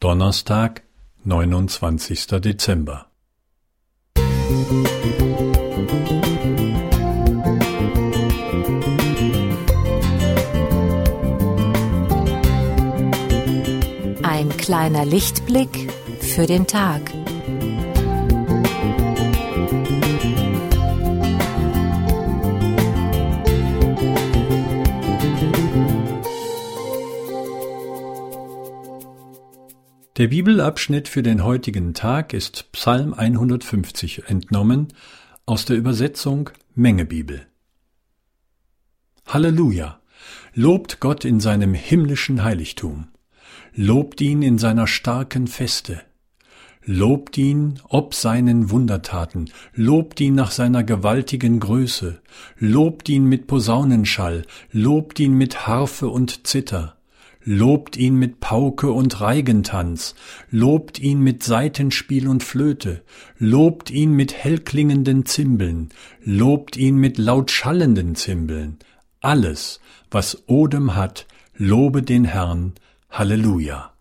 Donnerstag, 29. Dezember. Ein kleiner Lichtblick für den Tag. Der Bibelabschnitt für den heutigen Tag ist Psalm 150 entnommen aus der Übersetzung Mengebibel. Halleluja! Lobt Gott in seinem himmlischen Heiligtum. Lobt ihn in seiner starken Feste. Lobt ihn ob seinen Wundertaten, lobt ihn nach seiner gewaltigen Größe, lobt ihn mit Posaunenschall, lobt ihn mit Harfe und Zither, lobt ihn mit Pauke und Reigentanz, lobt ihn mit Saitenspiel und Flöte, lobt ihn mit hellklingenden Zimbeln, lobt ihn mit laut schallenden Zimbeln. Alles, was Odem hat, lobe den Herrn. Halleluja.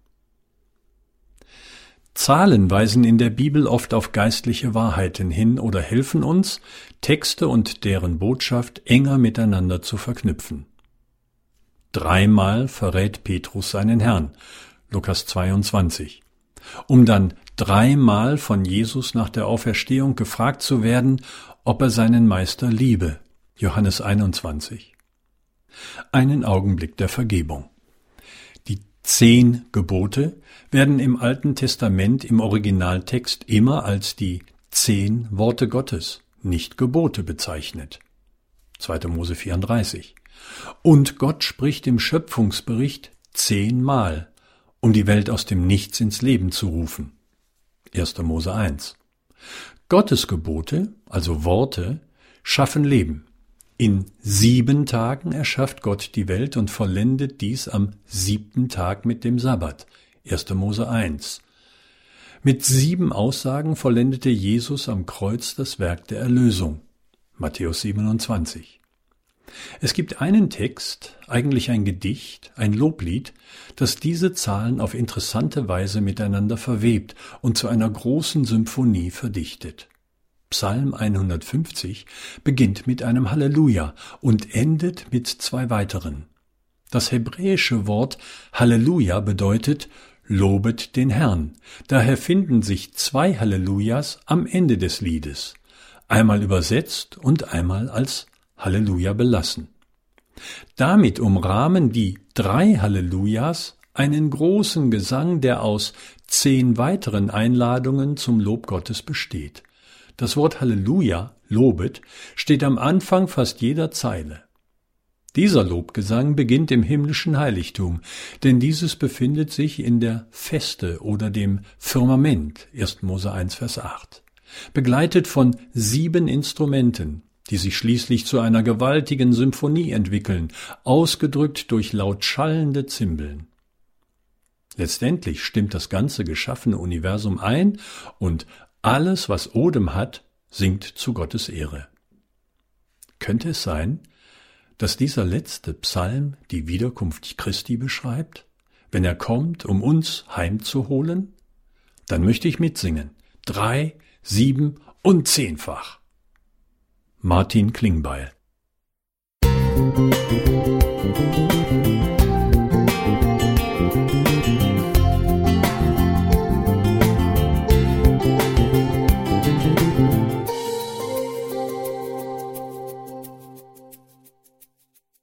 Zahlen weisen in der Bibel oft auf geistliche Wahrheiten hin oder helfen uns, Texte und deren Botschaft enger miteinander zu verknüpfen. Dreimal verrät Petrus seinen Herrn. Lukas 22. Um dann dreimal von Jesus nach der Auferstehung gefragt zu werden, ob er seinen Meister liebe. Johannes 21. Einen Augenblick der Vergebung. Die zehn Gebote werden im Alten Testament im Originaltext immer als die zehn Worte Gottes, nicht Gebote bezeichnet. 2. Mose 34. Und Gott spricht im Schöpfungsbericht zehnmal, um die Welt aus dem Nichts ins Leben zu rufen. 1. Mose 1. Gottes Gebote, also Worte, schaffen Leben. In sieben Tagen erschafft Gott die Welt und vollendet dies am siebten Tag mit dem Sabbat. 1. Mose 1. Mit sieben Aussagen vollendete Jesus am Kreuz das Werk der Erlösung. Matthäus 27. Es gibt einen Text, eigentlich ein Gedicht, ein Loblied, das diese Zahlen auf interessante Weise miteinander verwebt und zu einer großen Symphonie verdichtet. Psalm 150 beginnt mit einem Halleluja und endet mit zwei weiteren. Das hebräische Wort Halleluja bedeutet Lobet den Herrn. Daher finden sich zwei Hallelujahs am Ende des Liedes, einmal übersetzt und einmal als Halleluja belassen. Damit umrahmen die drei Hallelujahs einen großen Gesang, der aus zehn weiteren Einladungen zum Lob Gottes besteht. Das Wort Halleluja, lobet, steht am Anfang fast jeder Zeile. Dieser Lobgesang beginnt im himmlischen Heiligtum, denn dieses befindet sich in der Feste oder dem Firmament, 1. Mose 1, Vers 8, begleitet von sieben Instrumenten, die sich schließlich zu einer gewaltigen Symphonie entwickeln, ausgedrückt durch laut schallende Zimbeln. Letztendlich stimmt das ganze geschaffene Universum ein und alles, was Odem hat, singt zu Gottes Ehre. Könnte es sein, dass dieser letzte Psalm die Wiederkunft Christi beschreibt, wenn er kommt, um uns heimzuholen? Dann möchte ich mitsingen. Drei, sieben und zehnfach. Martin Klingbeil. Musik